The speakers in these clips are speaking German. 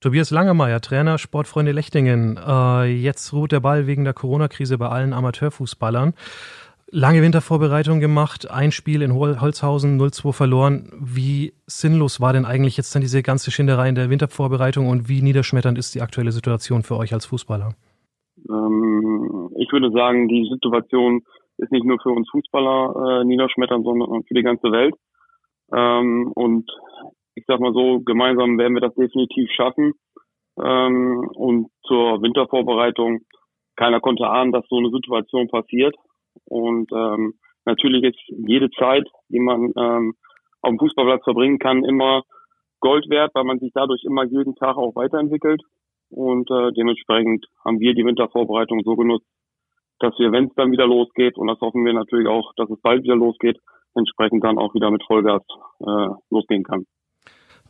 Tobias Langemeyer, Trainer Sportfreunde Lechtingen. Äh, jetzt ruht der Ball wegen der Corona-Krise bei allen Amateurfußballern. Lange Wintervorbereitung gemacht, ein Spiel in Holzhausen 0-2 verloren. Wie sinnlos war denn eigentlich jetzt dann diese ganze Schinderei in der Wintervorbereitung und wie niederschmetternd ist die aktuelle Situation für euch als Fußballer? Ähm, ich würde sagen, die Situation ist nicht nur für uns Fußballer äh, niederschmetternd, sondern für die ganze Welt. Ähm, und ich sag mal so, gemeinsam werden wir das definitiv schaffen. Ähm, und zur Wintervorbereitung, keiner konnte ahnen, dass so eine Situation passiert. Und ähm, natürlich ist jede Zeit, die man ähm, auf dem Fußballplatz verbringen kann, immer Gold wert, weil man sich dadurch immer jeden Tag auch weiterentwickelt. Und äh, dementsprechend haben wir die Wintervorbereitung so genutzt, dass wir, wenn es dann wieder losgeht, und das hoffen wir natürlich auch, dass es bald wieder losgeht, entsprechend dann auch wieder mit Vollgas äh, losgehen kann.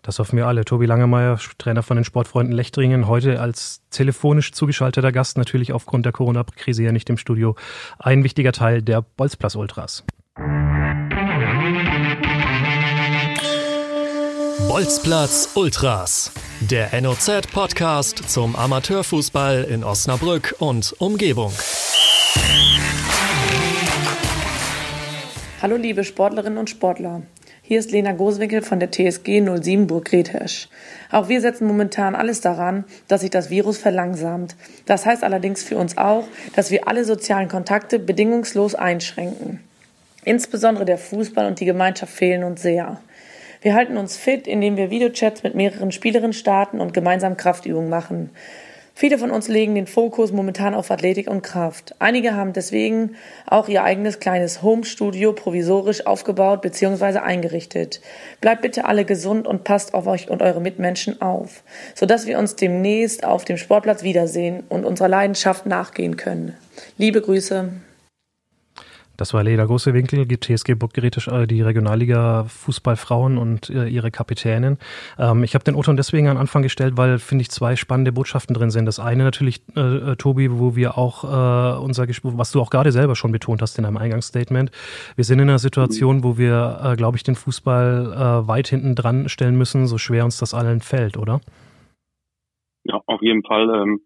Das hoffen wir alle. Tobi Langemeyer, Trainer von den Sportfreunden Lechtringen, heute als telefonisch zugeschalteter Gast, natürlich aufgrund der Corona-Krise ja nicht im Studio. Ein wichtiger Teil der Bolzplatz Ultras. Bolzplatz Ultras, der NOZ-Podcast zum Amateurfußball in Osnabrück und Umgebung. Hallo liebe Sportlerinnen und Sportler. Hier ist Lena Goswinkel von der TSG 07 Burg Redhirsch. Auch wir setzen momentan alles daran, dass sich das Virus verlangsamt. Das heißt allerdings für uns auch, dass wir alle sozialen Kontakte bedingungslos einschränken. Insbesondere der Fußball und die Gemeinschaft fehlen uns sehr. Wir halten uns fit, indem wir Videochats mit mehreren Spielerinnen starten und gemeinsam Kraftübungen machen. Viele von uns legen den Fokus momentan auf Athletik und Kraft. Einige haben deswegen auch ihr eigenes kleines Home-Studio provisorisch aufgebaut bzw. eingerichtet. Bleibt bitte alle gesund und passt auf euch und eure Mitmenschen auf, sodass wir uns demnächst auf dem Sportplatz wiedersehen und unserer Leidenschaft nachgehen können. Liebe Grüße. Das war Leda Großewinkel, TSG Burggerätisch, äh, die Regionalliga Fußballfrauen und äh, ihre Kapitänin. Ähm, ich habe den Oton deswegen an Anfang gestellt, weil, finde ich, zwei spannende Botschaften drin sind. Das eine natürlich, äh, Tobi, wo wir auch unser Gespräch, was du auch gerade selber schon betont hast in deinem Eingangsstatement. Wir sind in einer Situation, wo wir, glaube ich, den Fußball weit hinten dran stellen müssen, so schwer uns das allen fällt, oder? Ja, auf jeden Fall. Ähm,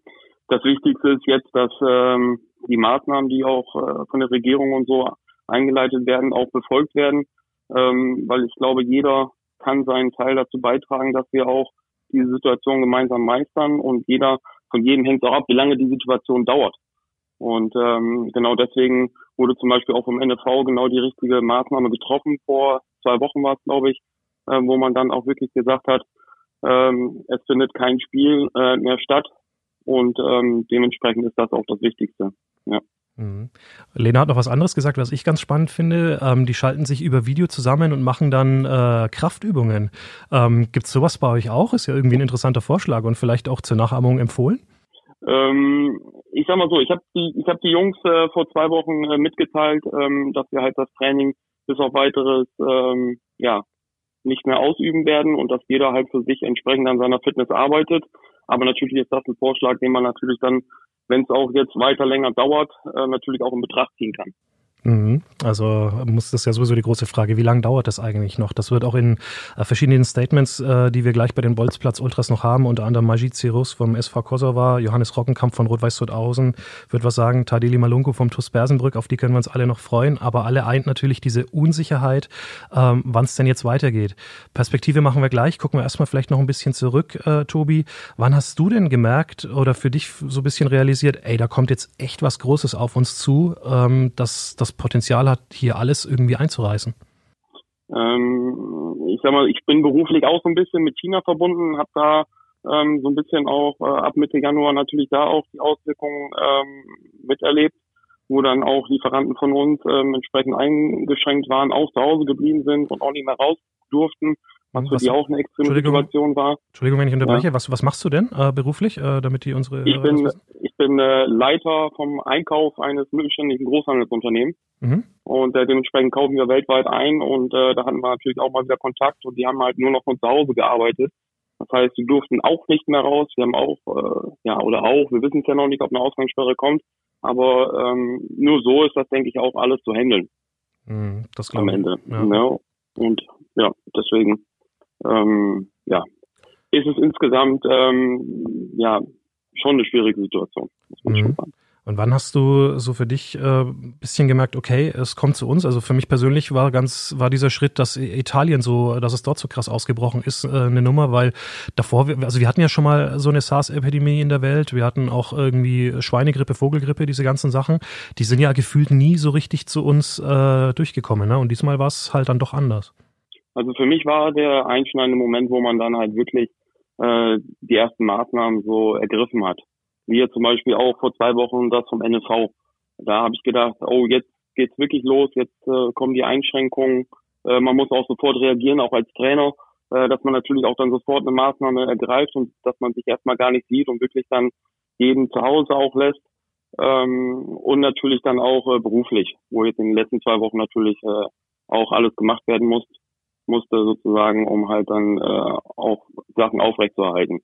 das Wichtigste ist jetzt, dass ähm, die Maßnahmen, die auch äh, von der Regierung und so eingeleitet werden, auch befolgt werden, ähm, weil ich glaube, jeder kann seinen Teil dazu beitragen, dass wir auch diese Situation gemeinsam meistern und jeder von jedem hängt auch ab, wie lange die Situation dauert. Und ähm, genau deswegen wurde zum Beispiel auch vom NFV genau die richtige Maßnahme getroffen. Vor zwei Wochen war es, glaube ich, äh, wo man dann auch wirklich gesagt hat, ähm, es findet kein Spiel äh, mehr statt. Und ähm, dementsprechend ist das auch das Wichtigste. Ja. Mhm. Lena hat noch was anderes gesagt, was ich ganz spannend finde. Ähm, die schalten sich über Video zusammen und machen dann äh, Kraftübungen. Ähm, Gibt es sowas bei euch auch? Ist ja irgendwie ein interessanter Vorschlag und vielleicht auch zur Nachahmung empfohlen? Ähm, ich sag mal so, ich habe die, ich hab die Jungs äh, vor zwei Wochen äh, mitgeteilt, ähm, dass wir halt das Training bis auf weiteres ähm, ja nicht mehr ausüben werden und dass jeder halt für sich entsprechend an seiner Fitness arbeitet. Aber natürlich ist das ein Vorschlag, den man natürlich dann wenn es auch jetzt weiter länger dauert, äh, natürlich auch in Betracht ziehen kann. Mhm. Also muss das ja sowieso die große Frage, wie lange dauert das eigentlich noch? Das wird auch in äh, verschiedenen Statements, äh, die wir gleich bei den Bolzplatz Ultras noch haben, unter anderem Majid Zirus vom SV Kosova, Johannes Rockenkamp von Rot-Weiß Sudhausen, wird was sagen, Tadeli Malunko vom TuS Bersenbrück, auf die können wir uns alle noch freuen, aber alle eint natürlich diese Unsicherheit, ähm, wann es denn jetzt weitergeht. Perspektive machen wir gleich, gucken wir erstmal vielleicht noch ein bisschen zurück, äh, Tobi. Wann hast du denn gemerkt oder für dich so ein bisschen realisiert, ey, da kommt jetzt echt was Großes auf uns zu, ähm, dass das Potenzial hat, hier alles irgendwie einzureißen? Ähm, ich sag mal, ich bin beruflich auch so ein bisschen mit China verbunden, habe da ähm, so ein bisschen auch äh, ab Mitte Januar natürlich da auch die Auswirkungen ähm, miterlebt, wo dann auch Lieferanten von uns ähm, entsprechend eingeschränkt waren, auch zu Hause geblieben sind und auch nicht mehr raus durften was für die auch eine extreme Situation war. Entschuldigung, wenn ich unterbreche. Ja. Was, was machst du denn äh, beruflich, äh, damit die unsere... Ich bin, ich bin äh, Leiter vom Einkauf eines mittelständigen Großhandelsunternehmens. Mhm. Und äh, dementsprechend kaufen wir weltweit ein und äh, da hatten wir natürlich auch mal wieder Kontakt und die haben halt nur noch von zu Hause gearbeitet. Das heißt, sie durften auch nicht mehr raus. Wir haben auch, äh, ja, oder auch, wir wissen es ja noch nicht, ob eine Ausgangssperre kommt. Aber ähm, nur so ist das, denke ich, auch alles zu handeln. Mhm, das am Ende. Ja. ja. Und ja, deswegen ähm, ja, ist es insgesamt ähm, ja schon eine schwierige Situation, mhm. Und wann hast du so für dich äh, bisschen gemerkt, okay, es kommt zu uns? Also für mich persönlich war ganz, war dieser Schritt, dass Italien so, dass es dort so krass ausgebrochen ist, äh, eine Nummer, weil davor, also wir hatten ja schon mal so eine SARS-Epidemie in der Welt, wir hatten auch irgendwie Schweinegrippe, Vogelgrippe, diese ganzen Sachen, die sind ja gefühlt nie so richtig zu uns äh, durchgekommen, ne? Und diesmal war es halt dann doch anders. Also für mich war der einschneidende Moment, wo man dann halt wirklich äh, die ersten Maßnahmen so ergriffen hat. Wie jetzt zum Beispiel auch vor zwei Wochen das vom NFV. Da habe ich gedacht, oh, jetzt geht's wirklich los, jetzt äh, kommen die Einschränkungen. Äh, man muss auch sofort reagieren, auch als Trainer, äh, dass man natürlich auch dann sofort eine Maßnahme ergreift und dass man sich erstmal gar nicht sieht und wirklich dann jeden zu Hause auch lässt. Ähm, und natürlich dann auch äh, beruflich, wo jetzt in den letzten zwei Wochen natürlich äh, auch alles gemacht werden muss, musste sozusagen, um halt dann äh, auch Sachen aufrechtzuerhalten.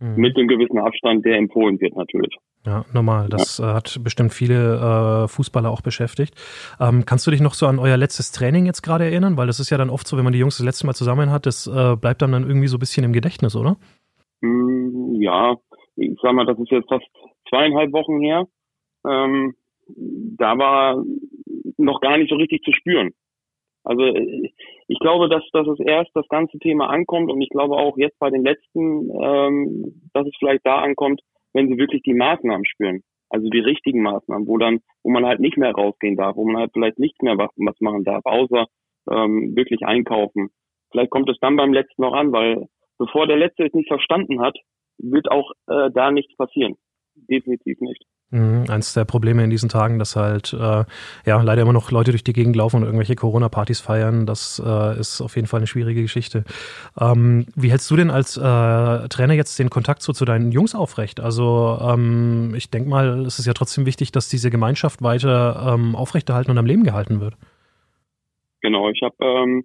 Mhm. Mit dem gewissen Abstand, der empfohlen wird natürlich. Ja, normal. Das ja. Äh, hat bestimmt viele äh, Fußballer auch beschäftigt. Ähm, kannst du dich noch so an euer letztes Training jetzt gerade erinnern? Weil das ist ja dann oft so, wenn man die Jungs das letzte Mal zusammen hat, das äh, bleibt dann, dann irgendwie so ein bisschen im Gedächtnis, oder? Mm, ja, ich sag mal, das ist jetzt fast zweieinhalb Wochen her. Ähm, da war noch gar nicht so richtig zu spüren. Also ich glaube, dass, dass es erst das ganze Thema ankommt und ich glaube auch jetzt bei den letzten, ähm, dass es vielleicht da ankommt, wenn sie wirklich die Maßnahmen spüren. Also die richtigen Maßnahmen, wo dann, wo man halt nicht mehr rausgehen darf, wo man halt vielleicht nicht mehr was, was machen darf, außer ähm, wirklich einkaufen. Vielleicht kommt es dann beim letzten noch an, weil bevor der letzte es nicht verstanden hat, wird auch äh, da nichts passieren. Definitiv nicht. Mhm, eins der Probleme in diesen Tagen, dass halt äh, ja leider immer noch Leute durch die Gegend laufen und irgendwelche Corona-Partys feiern. Das äh, ist auf jeden Fall eine schwierige Geschichte. Ähm, wie hältst du denn als äh, Trainer jetzt den Kontakt so zu deinen Jungs aufrecht? Also ähm, ich denke mal, es ist ja trotzdem wichtig, dass diese Gemeinschaft weiter ähm, aufrechterhalten und am Leben gehalten wird. Genau, ich habe ähm,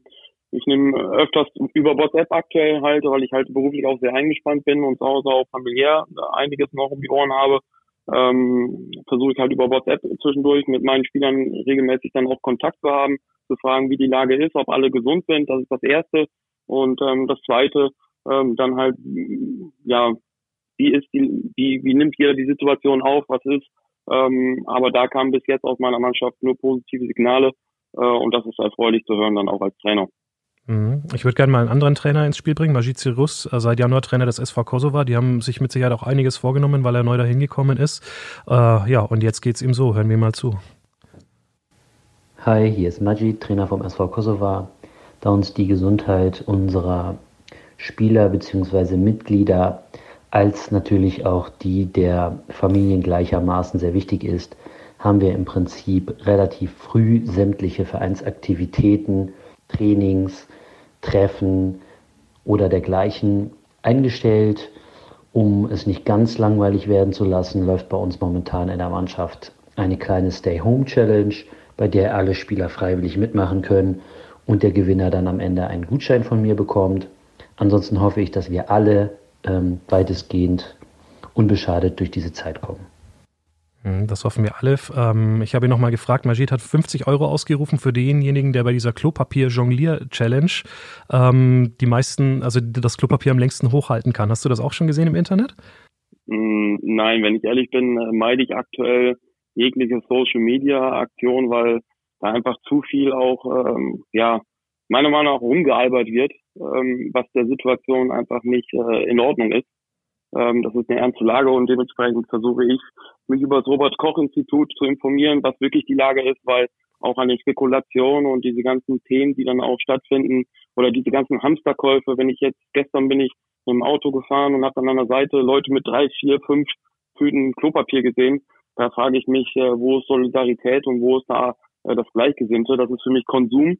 ich nehme öfters über WhatsApp aktuell halt, weil ich halt beruflich auch sehr eingespannt bin und zu Hause auch familiär einiges noch um die Ohren habe ähm, versuche ich halt über WhatsApp zwischendurch mit meinen Spielern regelmäßig dann auch Kontakt zu haben, zu fragen, wie die Lage ist, ob alle gesund sind. Das ist das Erste. Und ähm, das Zweite, ähm, dann halt, ja, wie ist die, wie, wie nimmt jeder die Situation auf, was ist. Ähm, aber da kam bis jetzt aus meiner Mannschaft nur positive Signale äh, und das ist erfreulich zu hören dann auch als Trainer. Mhm. Ich würde gerne mal einen anderen Trainer ins Spiel bringen, Majid Sirus, äh, seit Januar Trainer des SV Kosova. Die haben sich mit Sicherheit auch einiges vorgenommen, weil er neu dahin gekommen ist. Äh, ja, und jetzt geht es ihm so. Hören wir mal zu. Hi, hier ist Majid, Trainer vom SV Kosova. Da uns die Gesundheit unserer Spieler bzw. Mitglieder als natürlich auch die der Familien gleichermaßen sehr wichtig ist, haben wir im Prinzip relativ früh sämtliche Vereinsaktivitäten, Trainings, Treffen oder dergleichen eingestellt. Um es nicht ganz langweilig werden zu lassen, läuft bei uns momentan in der Mannschaft eine kleine Stay-Home-Challenge, bei der alle Spieler freiwillig mitmachen können und der Gewinner dann am Ende einen Gutschein von mir bekommt. Ansonsten hoffe ich, dass wir alle ähm, weitestgehend unbeschadet durch diese Zeit kommen. Hm, das hoffen wir alle. Ähm, ich habe ihn nochmal gefragt, Majid hat 50 Euro ausgerufen für denjenigen, der bei dieser Klopapier-Jonglier-Challenge ähm, die meisten, also das Klopapier am längsten hochhalten kann. Hast du das auch schon gesehen im Internet? Hm, nein, wenn ich ehrlich bin, äh, meide ich aktuell jegliche Social-Media-Aktion, weil da einfach zu viel auch, ähm, ja, meiner Meinung nach rumgealbert wird, was der Situation einfach nicht äh, in Ordnung ist. Ähm, das ist eine ernste Lage und dementsprechend versuche ich, mich über das Robert-Koch-Institut zu informieren, was wirklich die Lage ist, weil auch an den Spekulationen und diese ganzen Themen, die dann auch stattfinden oder diese ganzen Hamsterkäufe, wenn ich jetzt, gestern bin ich dem Auto gefahren und habe an einer Seite Leute mit drei, vier, fünf Tüten Klopapier gesehen, da frage ich mich, äh, wo ist Solidarität und wo ist da äh, das Gleichgesinnte? Das ist für mich Konsum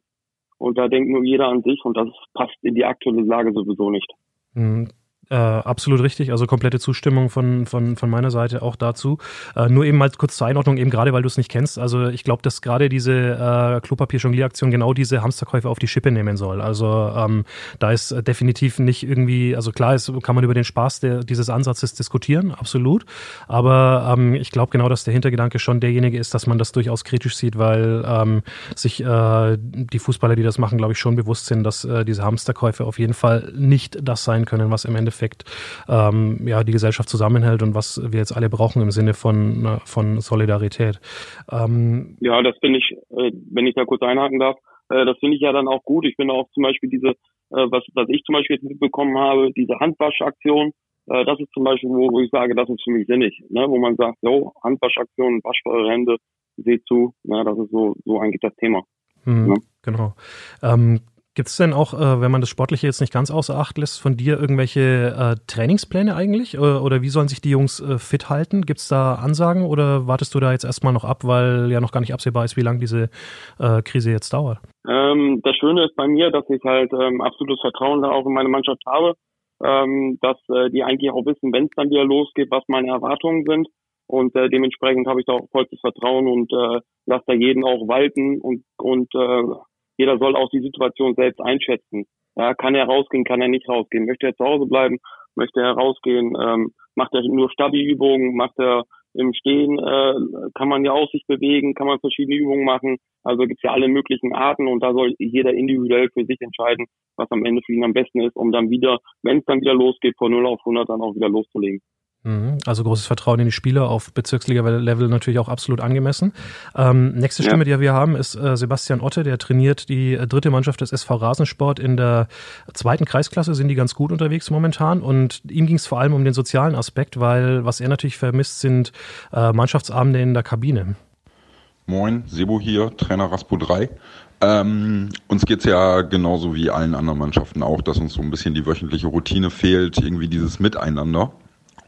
und da denkt nur jeder an sich und das passt in die aktuelle Lage sowieso nicht. Äh, absolut richtig, also komplette Zustimmung von, von, von meiner Seite auch dazu. Äh, nur eben mal kurz zur Einordnung, eben gerade weil du es nicht kennst. Also ich glaube, dass gerade diese äh, Klopapier-Jonglier-Aktion genau diese Hamsterkäufe auf die Schippe nehmen soll. Also ähm, da ist definitiv nicht irgendwie, also klar ist, kann man über den Spaß der, dieses Ansatzes diskutieren, absolut. Aber ähm, ich glaube genau, dass der Hintergedanke schon derjenige ist, dass man das durchaus kritisch sieht, weil ähm, sich äh, die Fußballer, die das machen, glaube ich, schon bewusst sind, dass äh, diese Hamsterkäufe auf jeden Fall nicht das sein können, was im Endeffekt Endeffekt ähm, ja, die Gesellschaft zusammenhält und was wir jetzt alle brauchen im Sinne von, von Solidarität. Ähm, ja, das finde ich, äh, wenn ich da kurz einhaken darf, äh, das finde ich ja dann auch gut. Ich finde auch zum Beispiel diese, äh, was, was ich zum Beispiel jetzt mitbekommen habe, diese Handwaschaktion, äh, das ist zum Beispiel, wo, wo ich sage, das ist für mich sinnig, ne? wo man sagt, jo, Handwaschaktion, wascht eure Hände, seht zu, ne? das ist so, so eigentlich das Thema. Mhm, ne? Genau. Ähm, Gibt es denn auch, äh, wenn man das Sportliche jetzt nicht ganz außer Acht lässt, von dir irgendwelche äh, Trainingspläne eigentlich? Oder, oder, wie sollen sich die Jungs äh, fit halten? Gibt es da Ansagen oder wartest du da jetzt erstmal noch ab, weil ja noch gar nicht absehbar ist, wie lange diese äh, Krise jetzt dauert? Ähm, das Schöne ist bei mir, dass ich halt ähm, absolutes Vertrauen da auch in meine Mannschaft habe, ähm, dass äh, die eigentlich auch wissen, wenn es dann wieder losgeht, was meine Erwartungen sind. Und äh, dementsprechend habe ich da auch vollstes Vertrauen und äh, lasse da jeden auch walten und, und äh, jeder soll auch die Situation selbst einschätzen. Ja, kann er rausgehen, kann er nicht rausgehen? Möchte er zu Hause bleiben? Möchte er rausgehen? Ähm, macht er nur Stabi-Übungen? Macht er im Stehen? Äh, kann man ja auch sich bewegen? Kann man verschiedene Übungen machen? Also gibt's ja alle möglichen Arten und da soll jeder individuell für sich entscheiden, was am Ende für ihn am besten ist, um dann wieder, wenn es dann wieder losgeht, von 0 auf 100 dann auch wieder loszulegen. Mhm. Also großes Vertrauen in die Spieler auf Bezirksliga-Level natürlich auch absolut angemessen. Ähm, nächste Stimme, ja. die wir haben, ist äh, Sebastian Otte, der trainiert die äh, dritte Mannschaft des SV Rasensport in der zweiten Kreisklasse, sind die ganz gut unterwegs momentan und ihm ging es vor allem um den sozialen Aspekt, weil was er natürlich vermisst, sind äh, Mannschaftsabende in der Kabine. Moin, Sebo hier, Trainer Raspo 3. Ähm, uns geht's ja genauso wie allen anderen Mannschaften auch, dass uns so ein bisschen die wöchentliche Routine fehlt, irgendwie dieses Miteinander.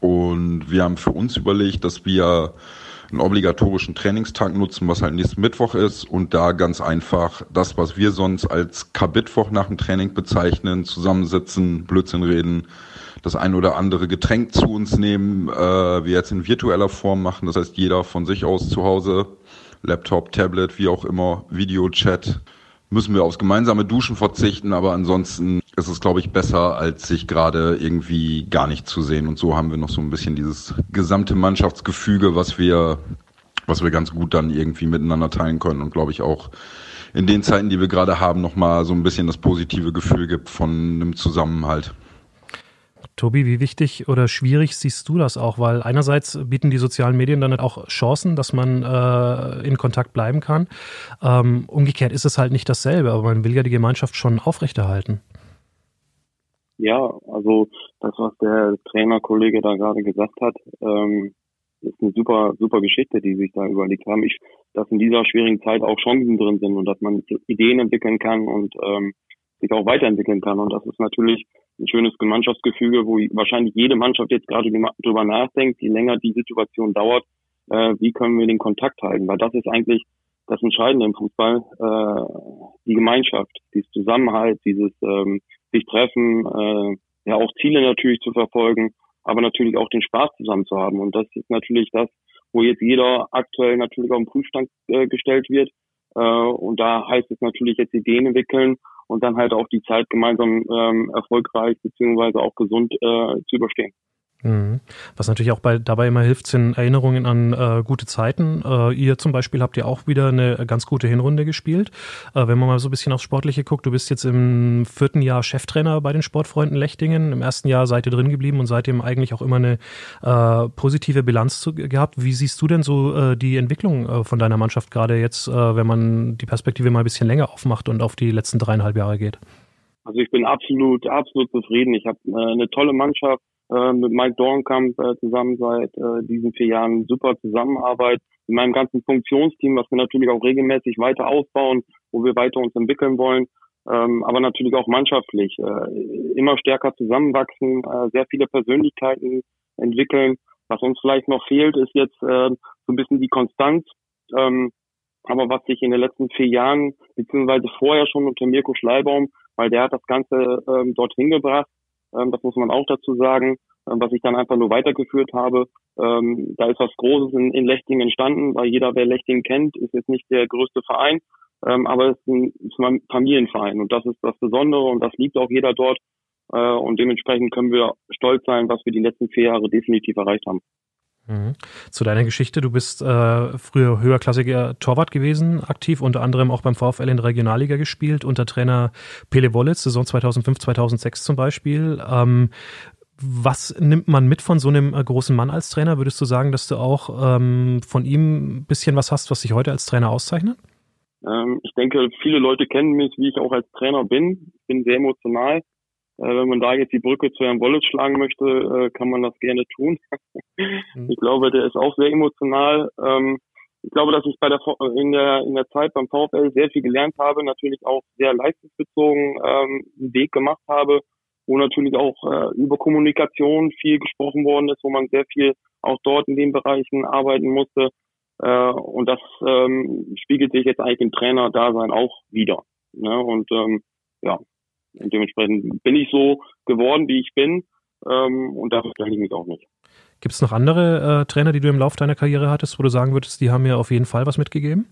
Und wir haben für uns überlegt, dass wir einen obligatorischen Trainingstag nutzen, was halt nächsten Mittwoch ist und da ganz einfach das, was wir sonst als Kabitwoch nach dem Training bezeichnen, zusammensitzen, Blödsinn reden, das ein oder andere Getränk zu uns nehmen, äh, wir jetzt in virtueller Form machen. Das heißt, jeder von sich aus zu Hause, Laptop, Tablet, wie auch immer, Videochat, müssen wir aufs gemeinsame Duschen verzichten, aber ansonsten ist es, glaube ich, besser, als sich gerade irgendwie gar nicht zu sehen. Und so haben wir noch so ein bisschen dieses gesamte Mannschaftsgefüge, was wir, was wir ganz gut dann irgendwie miteinander teilen können und glaube ich auch in den Zeiten, die wir gerade haben, nochmal so ein bisschen das positive Gefühl gibt von einem Zusammenhalt. Tobi, wie wichtig oder schwierig siehst du das auch? Weil einerseits bieten die sozialen Medien dann halt auch Chancen, dass man äh, in Kontakt bleiben kann. Ähm, umgekehrt ist es halt nicht dasselbe, aber man will ja die Gemeinschaft schon aufrechterhalten. Ja, also das, was der Trainerkollege da gerade gesagt hat, ähm, ist eine super, super Geschichte, die sich da überlegt haben. Ich, dass in dieser schwierigen Zeit auch Chancen drin sind und dass man Ideen entwickeln kann und ähm, sich auch weiterentwickeln kann. Und das ist natürlich ein schönes Mannschaftsgefüge, wo wahrscheinlich jede Mannschaft jetzt gerade drüber nachdenkt, je länger die Situation dauert, äh, wie können wir den Kontakt halten. Weil das ist eigentlich das Entscheidende im Fußball, äh, die Gemeinschaft, dieses Zusammenhalt, dieses ähm, sich treffen, äh, ja auch Ziele natürlich zu verfolgen, aber natürlich auch den Spaß zusammen zu haben. Und das ist natürlich das, wo jetzt jeder aktuell natürlich auf den Prüfstand äh, gestellt wird. Äh, und da heißt es natürlich jetzt Ideen entwickeln und dann halt auch die Zeit gemeinsam ähm, erfolgreich beziehungsweise auch gesund äh, zu überstehen. Mhm. Was natürlich auch bei, dabei immer hilft, sind Erinnerungen an äh, gute Zeiten. Äh, ihr zum Beispiel habt ja auch wieder eine ganz gute Hinrunde gespielt. Äh, wenn man mal so ein bisschen aufs Sportliche guckt, du bist jetzt im vierten Jahr Cheftrainer bei den Sportfreunden Lechtingen. Im ersten Jahr seid ihr drin geblieben und seitdem eigentlich auch immer eine äh, positive Bilanz zu, gehabt. Wie siehst du denn so äh, die Entwicklung äh, von deiner Mannschaft gerade jetzt, wenn man die Perspektive mal ein bisschen länger aufmacht und auf die letzten dreieinhalb Jahre geht? Also ich bin absolut, absolut zufrieden. Ich habe eine tolle Mannschaft äh, mit Mike Dornkamp äh, zusammen seit äh, diesen vier Jahren super Zusammenarbeit. In meinem ganzen Funktionsteam, was wir natürlich auch regelmäßig weiter ausbauen, wo wir weiter uns entwickeln wollen, ähm, aber natürlich auch mannschaftlich äh, immer stärker zusammenwachsen, äh, sehr viele Persönlichkeiten entwickeln. Was uns vielleicht noch fehlt, ist jetzt äh, so ein bisschen die Konstanz. Ähm, aber was sich in den letzten vier Jahren, beziehungsweise vorher schon unter Mirko Schleibaum, weil der hat das Ganze ähm, dorthin gebracht, das muss man auch dazu sagen, ähm, was ich dann einfach nur weitergeführt habe. Ähm, da ist was Großes in, in Lechting entstanden, weil jeder, wer Lechting kennt, ist jetzt nicht der größte Verein, ähm, aber es ist ein, ist ein Familienverein und das ist das Besondere und das liebt auch jeder dort. Äh, und dementsprechend können wir stolz sein, was wir die letzten vier Jahre definitiv erreicht haben. Mhm. Zu deiner Geschichte, du bist äh, früher höherklassiger Torwart gewesen, aktiv unter anderem auch beim VfL in der Regionalliga gespielt, unter Trainer Pele Wollitz, Saison 2005, 2006 zum Beispiel. Ähm, was nimmt man mit von so einem äh, großen Mann als Trainer? Würdest du sagen, dass du auch ähm, von ihm ein bisschen was hast, was dich heute als Trainer auszeichnet? Ähm, ich denke, viele Leute kennen mich, wie ich auch als Trainer bin. Ich bin sehr emotional. Äh, wenn man da jetzt die Brücke zu Herrn Wollitz schlagen möchte, äh, kann man das gerne tun. Mhm. ich glaube, der ist auch sehr emotional. Ähm, ich glaube, dass ich bei der in der in der Zeit beim VfL sehr viel gelernt habe, natürlich auch sehr leistungsbezogen ähm, einen Weg gemacht habe, wo natürlich auch äh, über Kommunikation viel gesprochen worden ist, wo man sehr viel auch dort in den Bereichen arbeiten musste. Und das ähm, spiegelt sich jetzt eigentlich im Trainer-Dasein auch wieder. Ne? Und ja, und dementsprechend bin ich so geworden, wie ich bin. Ähm, und dafür stelle ich mich auch nicht. Gibt es noch andere äh, Trainer, die du im Laufe deiner Karriere hattest, wo du sagen würdest, die haben mir auf jeden Fall was mitgegeben?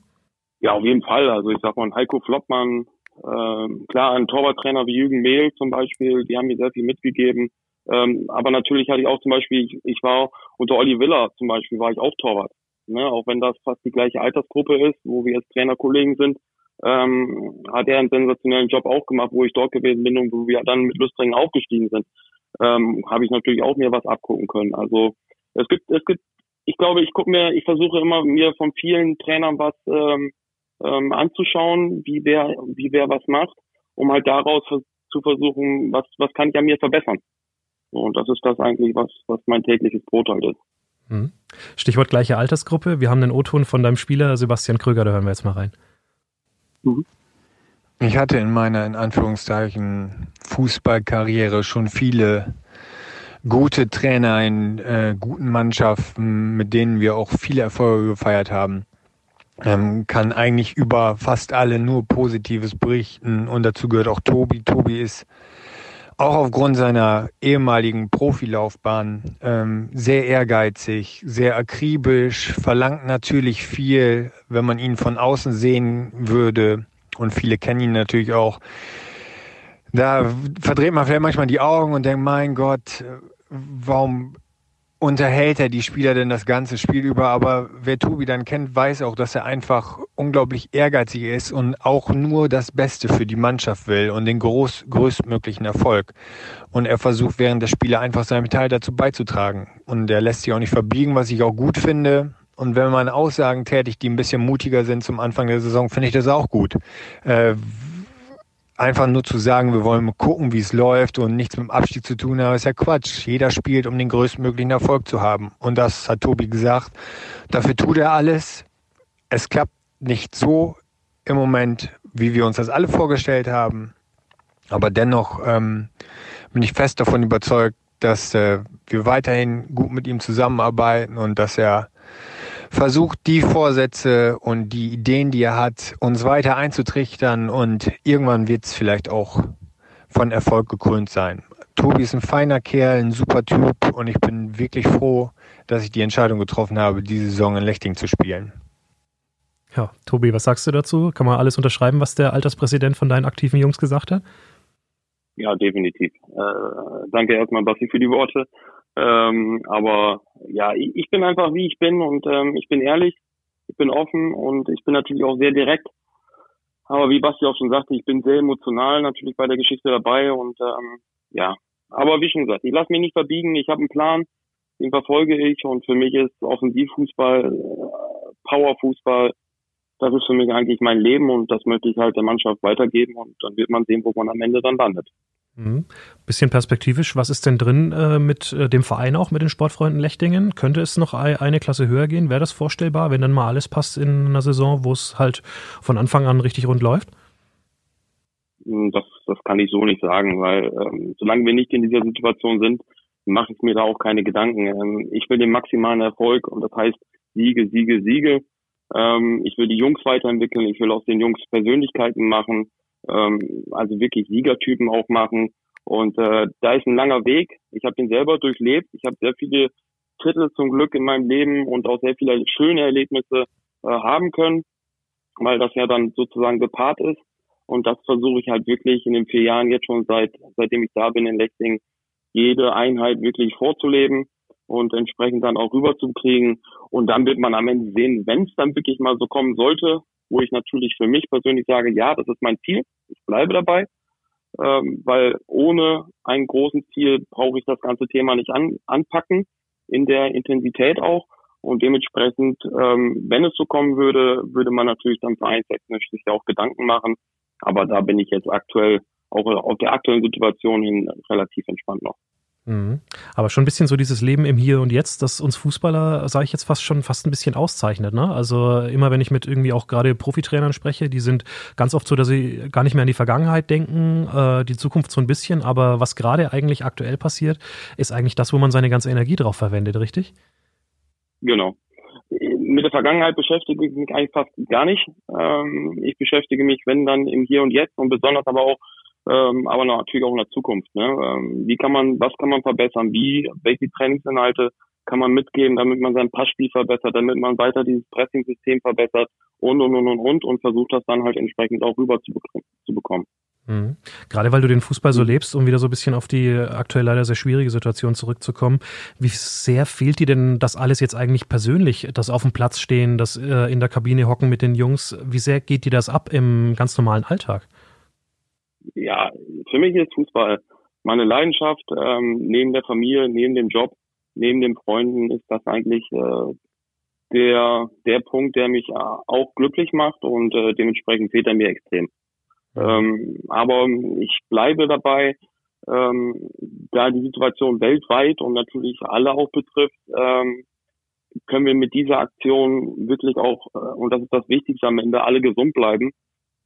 Ja, auf jeden Fall. Also ich sag mal, Heiko Floppmann, äh, klar, ein Torwarttrainer wie Jürgen Mehl zum Beispiel, die haben mir sehr viel mitgegeben. Ähm, aber natürlich hatte ich auch zum Beispiel, ich, ich war unter Olli Willer zum Beispiel, war ich auch Torwart. Ne? Auch wenn das fast die gleiche Altersgruppe ist, wo wir jetzt Trainerkollegen sind ähm, hat er einen sensationellen Job auch gemacht, wo ich dort gewesen bin und wo wir dann mit Lüstringen aufgestiegen sind, ähm, habe ich natürlich auch mir was abgucken können. Also es gibt, es gibt, ich glaube, ich gucke mir, ich versuche immer mir von vielen Trainern was ähm, ähm, anzuschauen, wie wer, wie wer was macht, um halt daraus zu versuchen, was, was kann ich an mir verbessern. So, und das ist das eigentlich, was, was mein tägliches Brot halt ist. Hm. Stichwort gleiche Altersgruppe. Wir haben einen O-Ton von deinem Spieler Sebastian Krüger, da hören wir jetzt mal rein. Mhm. Ich hatte in meiner, in Anführungszeichen, Fußballkarriere schon viele gute Trainer in äh, guten Mannschaften, mit denen wir auch viele Erfolge gefeiert haben. Ähm, kann eigentlich über fast alle nur Positives berichten und dazu gehört auch Tobi. Tobi ist auch aufgrund seiner ehemaligen Profilaufbahn ähm, sehr ehrgeizig, sehr akribisch, verlangt natürlich viel, wenn man ihn von außen sehen würde. Und viele kennen ihn natürlich auch. Da verdreht man vielleicht manchmal die Augen und denkt, mein Gott, warum unterhält er die Spieler denn das ganze Spiel über. Aber wer Tobi dann kennt, weiß auch, dass er einfach unglaublich ehrgeizig ist und auch nur das Beste für die Mannschaft will und den groß, größtmöglichen Erfolg. Und er versucht während der Spiele einfach seinen Teil dazu beizutragen. Und er lässt sich auch nicht verbiegen, was ich auch gut finde. Und wenn man Aussagen tätigt, die ein bisschen mutiger sind zum Anfang der Saison, finde ich das auch gut. Äh, einfach nur zu sagen, wir wollen gucken, wie es läuft und nichts mit dem Abstieg zu tun haben, ist ja Quatsch. Jeder spielt, um den größtmöglichen Erfolg zu haben. Und das hat Tobi gesagt. Dafür tut er alles. Es klappt nicht so im Moment, wie wir uns das alle vorgestellt haben. Aber dennoch ähm, bin ich fest davon überzeugt, dass äh, wir weiterhin gut mit ihm zusammenarbeiten und dass er versucht, die Vorsätze und die Ideen, die er hat, uns weiter einzutrichtern und irgendwann wird es vielleicht auch von Erfolg gekrönt sein. Tobi ist ein feiner Kerl, ein super Typ und ich bin wirklich froh, dass ich die Entscheidung getroffen habe, diese Saison in Lechting zu spielen. Ja, Tobi, was sagst du dazu? Kann man alles unterschreiben, was der Alterspräsident von deinen aktiven Jungs gesagt hat? Ja, definitiv. Äh, danke erstmal, Basti, für die Worte. Ähm, aber ja, ich, ich, bin einfach wie ich bin und ähm, ich bin ehrlich, ich bin offen und ich bin natürlich auch sehr direkt. Aber wie Basti auch schon sagte, ich bin sehr emotional natürlich bei der Geschichte dabei und ähm, ja, aber wie schon gesagt, ich lasse mich nicht verbiegen, ich habe einen Plan, den verfolge ich und für mich ist Offensivfußball, äh, Powerfußball, das ist für mich eigentlich mein Leben und das möchte ich halt der Mannschaft weitergeben und dann wird man sehen, wo man am Ende dann landet. Mhm. Bisschen perspektivisch, was ist denn drin äh, mit äh, dem Verein auch, mit den Sportfreunden Lechtingen? Könnte es noch eine Klasse höher gehen? Wäre das vorstellbar, wenn dann mal alles passt in einer Saison, wo es halt von Anfang an richtig rund läuft? Hm, das, das kann ich so nicht sagen, weil ähm, solange wir nicht in dieser Situation sind, mache ich mir da auch keine Gedanken. Ähm, ich will den maximalen Erfolg und das heißt Siege, Siege, Siege. Ähm, ich will die Jungs weiterentwickeln, ich will aus den Jungs Persönlichkeiten machen ähm, also wirklich Siegertypen auch machen. Und äh, da ist ein langer Weg. Ich habe den selber durchlebt. Ich habe sehr viele Titel zum Glück in meinem Leben und auch sehr viele schöne Erlebnisse äh, haben können, weil das ja dann sozusagen gepaart ist. Und das versuche ich halt wirklich in den vier Jahren jetzt schon seit, seitdem ich da bin in Lechting, jede Einheit wirklich vorzuleben und entsprechend dann auch rüberzukriegen. Und dann wird man am Ende sehen, wenn es dann wirklich mal so kommen sollte, wo ich natürlich für mich persönlich sage, ja, das ist mein Ziel, ich bleibe dabei, ähm, weil ohne ein großes Ziel brauche ich das ganze Thema nicht an, anpacken, in der Intensität auch. Und dementsprechend, ähm, wenn es so kommen würde, würde man natürlich dann vereinstechnisch sich auch Gedanken machen. Aber da bin ich jetzt aktuell auch auf der aktuellen Situation hin relativ entspannt noch. Mhm. Aber schon ein bisschen so dieses Leben im Hier und Jetzt, das uns Fußballer, sage ich jetzt fast schon, fast ein bisschen auszeichnet. Ne? Also immer wenn ich mit irgendwie auch gerade Profitrainern spreche, die sind ganz oft so, dass sie gar nicht mehr an die Vergangenheit denken, äh, die Zukunft so ein bisschen. Aber was gerade eigentlich aktuell passiert, ist eigentlich das, wo man seine ganze Energie drauf verwendet, richtig? Genau. Mit der Vergangenheit beschäftige ich mich eigentlich fast gar nicht. Ähm, ich beschäftige mich, wenn dann im Hier und Jetzt und besonders aber auch ähm, aber natürlich auch in der Zukunft. Ne? Ähm, wie kann man, was kann man verbessern? Wie, welche Trainingsinhalte kann man mitgeben, damit man sein Passspiel verbessert, damit man weiter dieses Pressing-System verbessert und und und und und und versucht das dann halt entsprechend auch rüber zu, zu bekommen. Mhm. Gerade weil du den Fußball so lebst, um wieder so ein bisschen auf die aktuell leider sehr schwierige Situation zurückzukommen, wie sehr fehlt dir denn das alles jetzt eigentlich persönlich, das auf dem Platz stehen, das äh, in der Kabine hocken mit den Jungs? Wie sehr geht dir das ab im ganz normalen Alltag? Ja, für mich ist Fußball meine Leidenschaft. Ähm, neben der Familie, neben dem Job, neben den Freunden ist das eigentlich äh, der, der Punkt, der mich äh, auch glücklich macht und äh, dementsprechend fehlt er mir extrem. Ähm, aber ich bleibe dabei, ähm, da die Situation weltweit und natürlich alle auch betrifft, ähm, können wir mit dieser Aktion wirklich auch, äh, und das ist das Wichtigste am Ende, alle gesund bleiben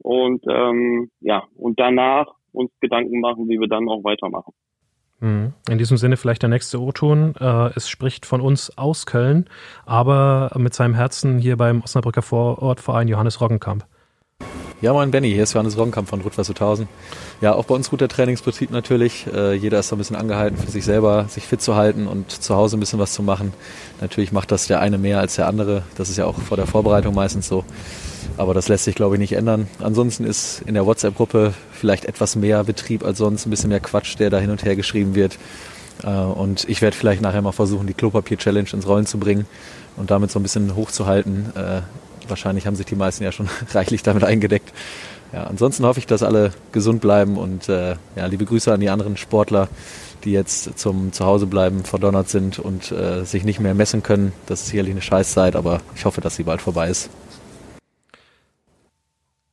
und ähm, ja, und danach uns Gedanken machen, wie wir dann auch weitermachen. Mhm. In diesem Sinne vielleicht der nächste O-Ton. Äh, es spricht von uns aus Köln, aber mit seinem Herzen hier beim Osnabrücker Vorortverein Johannes Roggenkamp. Ja, moin Benny, hier ist Johannes Roggenkamp von Rutwas 2000. Ja, auch bei uns guter Trainingsprinzip natürlich. Äh, jeder ist so ein bisschen angehalten, für sich selber sich fit zu halten und zu Hause ein bisschen was zu machen. Natürlich macht das der eine mehr als der andere. Das ist ja auch vor der Vorbereitung meistens so. Aber das lässt sich, glaube ich, nicht ändern. Ansonsten ist in der WhatsApp-Gruppe vielleicht etwas mehr Betrieb als sonst, ein bisschen mehr Quatsch, der da hin und her geschrieben wird. Äh, und ich werde vielleicht nachher mal versuchen, die Klopapier-Challenge ins Rollen zu bringen und damit so ein bisschen hochzuhalten. Äh, wahrscheinlich haben sich die meisten ja schon reichlich damit eingedeckt. Ja, ansonsten hoffe ich, dass alle gesund bleiben und äh, ja, liebe Grüße an die anderen Sportler, die jetzt zum Zuhausebleiben verdonnert sind und äh, sich nicht mehr messen können. Das ist sicherlich eine Scheißzeit, aber ich hoffe, dass sie bald vorbei ist.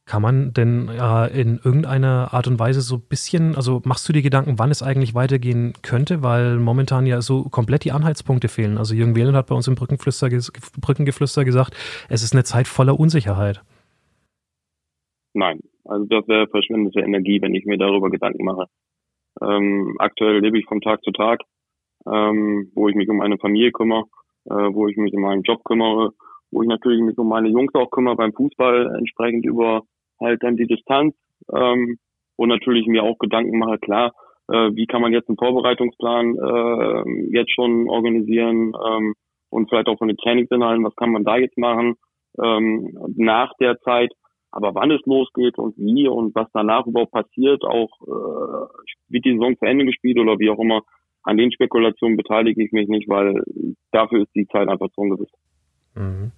Kann man denn äh, in irgendeiner Art und Weise so ein bisschen, also machst du dir Gedanken, wann es eigentlich weitergehen könnte, weil momentan ja so komplett die Anhaltspunkte fehlen. Also Jürgen Wehlen hat bei uns im Brückengeflüster, Brückengeflüster gesagt, es ist eine Zeit voller Unsicherheit. Nein, also das wäre verschwendete Energie, wenn ich mir darüber Gedanken mache. Ähm, aktuell lebe ich von Tag zu Tag, ähm, wo ich mich um meine Familie kümmere, äh, wo ich mich um meinen Job kümmere, wo ich natürlich mich um meine Jungs auch kümmere beim Fußball, entsprechend über halt dann die Distanz ähm, und natürlich mir auch Gedanken mache, klar, äh, wie kann man jetzt einen Vorbereitungsplan äh, jetzt schon organisieren ähm, und vielleicht auch von den Trainingsinhalten, was kann man da jetzt machen ähm, nach der Zeit, aber wann es losgeht und wie und was danach überhaupt passiert, auch äh, wird die Saison zu Ende gespielt oder wie auch immer, an den Spekulationen beteilige ich mich nicht, weil dafür ist die Zeit einfach zu ungewiss. Mhm.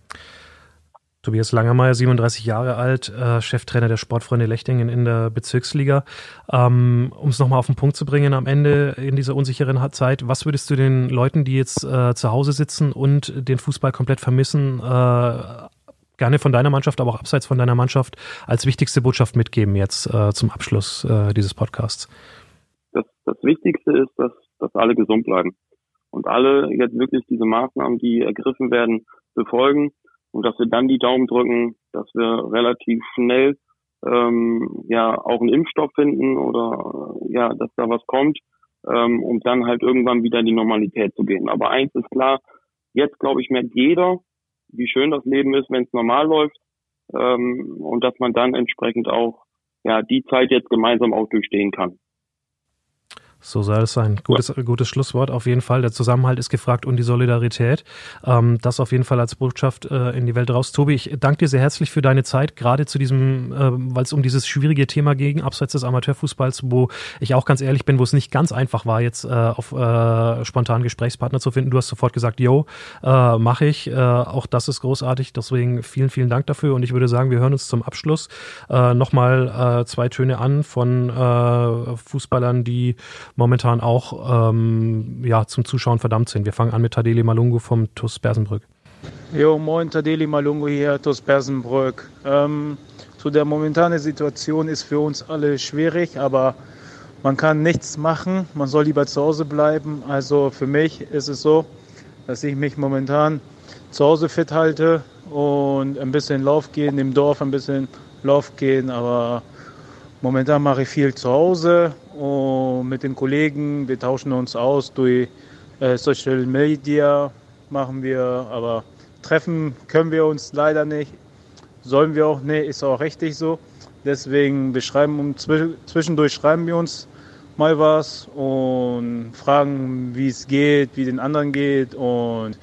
Tobias Langermeier, 37 Jahre alt, äh, Cheftrainer der Sportfreunde Lechtingen in der Bezirksliga. Ähm, um es nochmal auf den Punkt zu bringen, am Ende in dieser unsicheren Zeit, was würdest du den Leuten, die jetzt äh, zu Hause sitzen und den Fußball komplett vermissen, äh, gerne von deiner Mannschaft, aber auch abseits von deiner Mannschaft, als wichtigste Botschaft mitgeben jetzt äh, zum Abschluss äh, dieses Podcasts? Das, das Wichtigste ist, dass, dass alle gesund bleiben und alle jetzt wirklich diese Maßnahmen, die ergriffen werden, befolgen und dass wir dann die Daumen drücken, dass wir relativ schnell ähm, ja auch einen Impfstoff finden oder ja, dass da was kommt, ähm, um dann halt irgendwann wieder in die Normalität zu gehen. Aber eins ist klar, jetzt glaube ich merkt jeder, wie schön das Leben ist, wenn es normal läuft ähm, und dass man dann entsprechend auch ja die Zeit jetzt gemeinsam auch durchstehen kann. So soll es sein. Gutes, ja. gutes Schlusswort auf jeden Fall. Der Zusammenhalt ist gefragt und die Solidarität. Ähm, das auf jeden Fall als Botschaft äh, in die Welt raus. Tobi, ich danke dir sehr herzlich für deine Zeit, gerade zu diesem, äh, weil es um dieses schwierige Thema ging, abseits des Amateurfußballs, wo ich auch ganz ehrlich bin, wo es nicht ganz einfach war, jetzt äh, auf äh, spontanen Gesprächspartner zu finden. Du hast sofort gesagt, yo, äh, mache ich. Äh, auch das ist großartig. Deswegen vielen, vielen Dank dafür. Und ich würde sagen, wir hören uns zum Abschluss äh, nochmal äh, zwei Töne an von äh, Fußballern, die momentan auch ähm, ja, zum Zuschauen verdammt sind. Wir fangen an mit Tadeli Malungu vom TUS Bersenbrück. Jo, moin, Tadeli Malungu hier, TUS Bersenbrück. Ähm, zu der momentanen Situation ist für uns alle schwierig, aber man kann nichts machen. Man soll lieber zu Hause bleiben. Also für mich ist es so, dass ich mich momentan zu Hause fit halte und ein bisschen Lauf gehen, im Dorf ein bisschen Lauf gehen, aber momentan mache ich viel zu Hause und mit den Kollegen, wir tauschen uns aus durch äh, Social Media machen wir, aber treffen können wir uns leider nicht. Sollen wir auch nicht, ist auch richtig so. Deswegen beschreiben zwischendurch schreiben wir uns mal was und fragen, wie es geht, wie den anderen geht und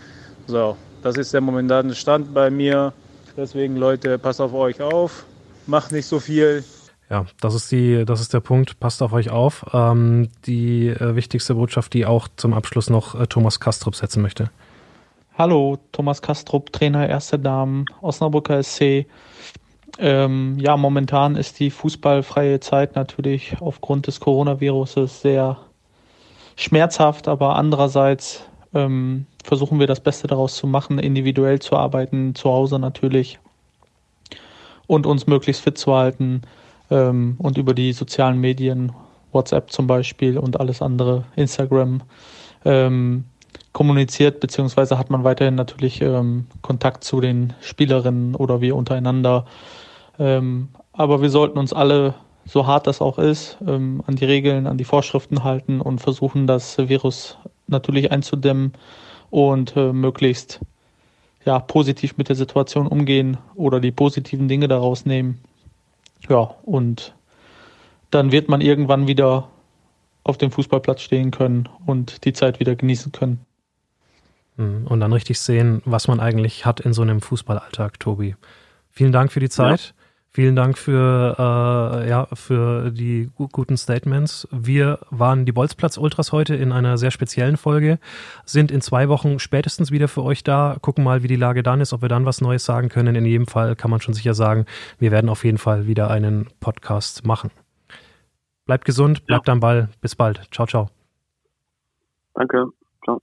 so. Das ist der momentane Stand bei mir. Deswegen Leute, passt auf euch auf, macht nicht so viel, ja, das ist die, das ist der Punkt. Passt auf euch auf. Ähm, die äh, wichtigste Botschaft, die auch zum Abschluss noch äh, Thomas Kastrup setzen möchte. Hallo, Thomas Kastrup, Trainer Erste Damen, Osnabrücker SC. Ähm, ja, momentan ist die fußballfreie Zeit natürlich aufgrund des Coronaviruses sehr schmerzhaft, aber andererseits ähm, versuchen wir das Beste daraus zu machen, individuell zu arbeiten, zu Hause natürlich und uns möglichst fit zu halten ähm, und über die sozialen Medien, WhatsApp zum Beispiel und alles andere, Instagram, ähm, kommuniziert, beziehungsweise hat man weiterhin natürlich ähm, Kontakt zu den Spielerinnen oder wir untereinander. Ähm, aber wir sollten uns alle, so hart das auch ist, ähm, an die Regeln, an die Vorschriften halten und versuchen, das Virus natürlich einzudämmen und äh, möglichst ja, positiv mit der Situation umgehen oder die positiven Dinge daraus nehmen. Ja, und dann wird man irgendwann wieder auf dem Fußballplatz stehen können und die Zeit wieder genießen können. Mhm. Und dann richtig sehen, was man eigentlich hat in so einem Fußballalltag, Tobi. Vielen Dank für die Zeit. Vielen Dank für, äh, ja, für die guten Statements. Wir waren die Bolzplatz Ultras heute in einer sehr speziellen Folge, sind in zwei Wochen spätestens wieder für euch da, gucken mal, wie die Lage dann ist, ob wir dann was Neues sagen können. In jedem Fall kann man schon sicher sagen, wir werden auf jeden Fall wieder einen Podcast machen. Bleibt gesund, bleibt ja. am Ball. Bis bald. Ciao, ciao. Danke. Ciao.